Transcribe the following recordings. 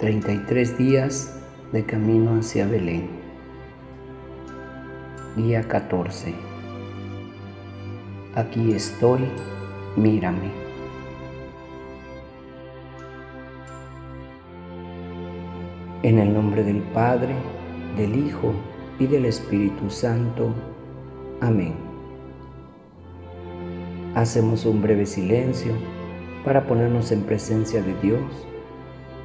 33 días de camino hacia Belén. Día 14. Aquí estoy, mírame. En el nombre del Padre, del Hijo y del Espíritu Santo. Amén. Hacemos un breve silencio para ponernos en presencia de Dios,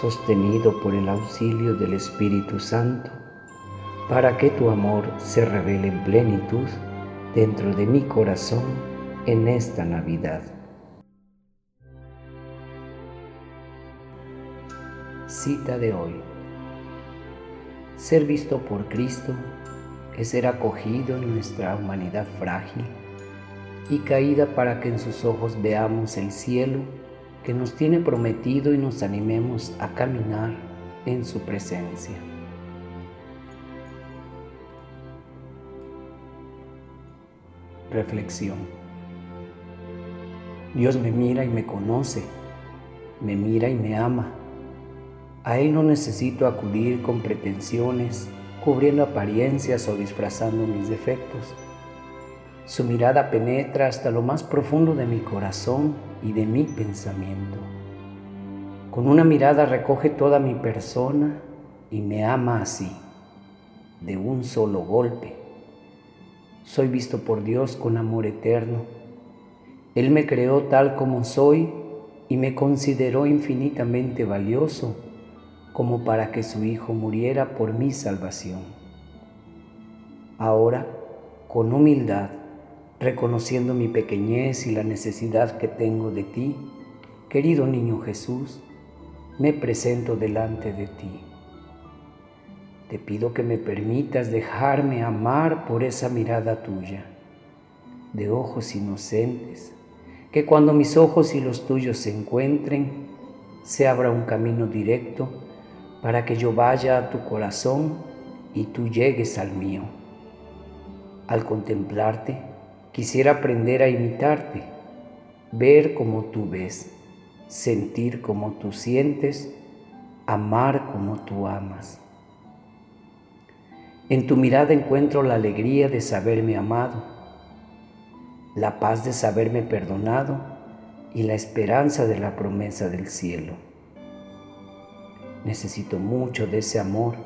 sostenido por el auxilio del Espíritu Santo, para que tu amor se revele en plenitud dentro de mi corazón en esta Navidad. Cita de hoy. Ser visto por Cristo es ser acogido en nuestra humanidad frágil y caída para que en sus ojos veamos el cielo que nos tiene prometido y nos animemos a caminar en su presencia. Reflexión. Dios me mira y me conoce, me mira y me ama a Él no necesito acudir con pretensiones, cubriendo apariencias o disfrazando mis defectos. Su mirada penetra hasta lo más profundo de mi corazón y de mi pensamiento. Con una mirada recoge toda mi persona y me ama así, de un solo golpe. Soy visto por Dios con amor eterno. Él me creó tal como soy y me consideró infinitamente valioso como para que su Hijo muriera por mi salvación. Ahora, con humildad, reconociendo mi pequeñez y la necesidad que tengo de ti, querido niño Jesús, me presento delante de ti. Te pido que me permitas dejarme amar por esa mirada tuya, de ojos inocentes, que cuando mis ojos y los tuyos se encuentren, se abra un camino directo para que yo vaya a tu corazón y tú llegues al mío. Al contemplarte, quisiera aprender a imitarte, ver como tú ves, sentir como tú sientes, amar como tú amas. En tu mirada encuentro la alegría de saberme amado, la paz de saberme perdonado y la esperanza de la promesa del cielo. Necesito mucho de ese amor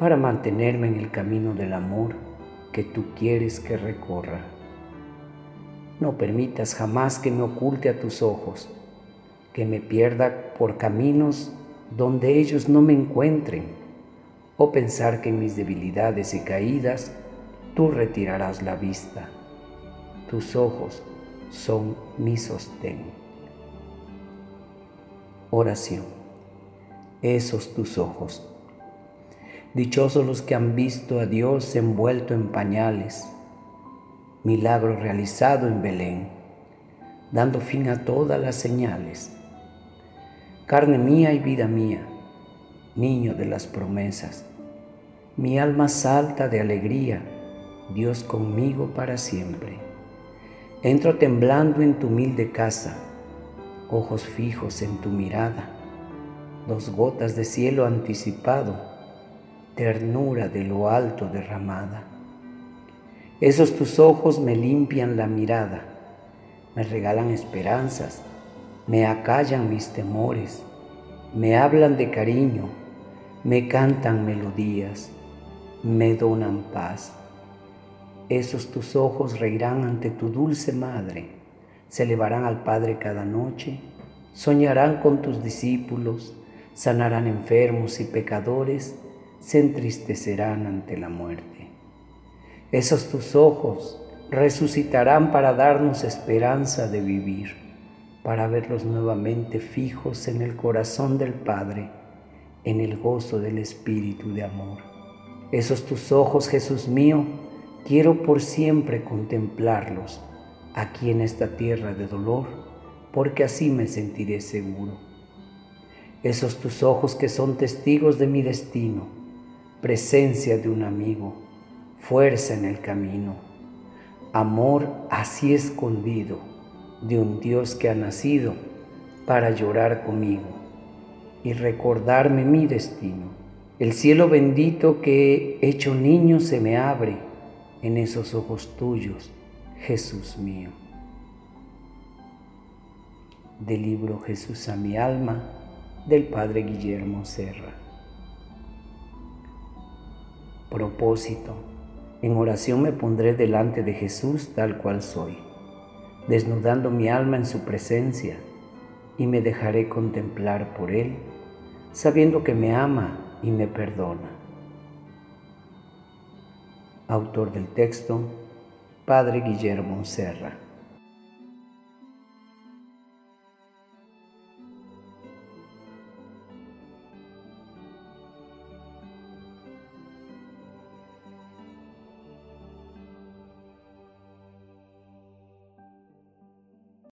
para mantenerme en el camino del amor que tú quieres que recorra. No permitas jamás que me oculte a tus ojos, que me pierda por caminos donde ellos no me encuentren, o pensar que en mis debilidades y caídas tú retirarás la vista. Tus ojos son mi sostén. Oración esos tus ojos. Dichosos los que han visto a Dios envuelto en pañales, milagro realizado en Belén, dando fin a todas las señales. Carne mía y vida mía, niño de las promesas, mi alma salta de alegría, Dios conmigo para siempre. Entro temblando en tu humilde casa, ojos fijos en tu mirada dos gotas de cielo anticipado, ternura de lo alto derramada. Esos tus ojos me limpian la mirada, me regalan esperanzas, me acallan mis temores, me hablan de cariño, me cantan melodías, me donan paz. Esos tus ojos reirán ante tu dulce madre, se elevarán al Padre cada noche, soñarán con tus discípulos, sanarán enfermos y pecadores, se entristecerán ante la muerte. Esos tus ojos resucitarán para darnos esperanza de vivir, para verlos nuevamente fijos en el corazón del Padre, en el gozo del Espíritu de amor. Esos tus ojos, Jesús mío, quiero por siempre contemplarlos aquí en esta tierra de dolor, porque así me sentiré seguro. Esos tus ojos que son testigos de mi destino, presencia de un amigo, fuerza en el camino, amor así escondido de un Dios que ha nacido para llorar conmigo y recordarme mi destino el cielo bendito que hecho niño se me abre en esos ojos tuyos, Jesús mío. Del libro Jesús a mi alma del Padre Guillermo Serra. Propósito. En oración me pondré delante de Jesús tal cual soy, desnudando mi alma en su presencia y me dejaré contemplar por Él, sabiendo que me ama y me perdona. Autor del texto, Padre Guillermo Serra.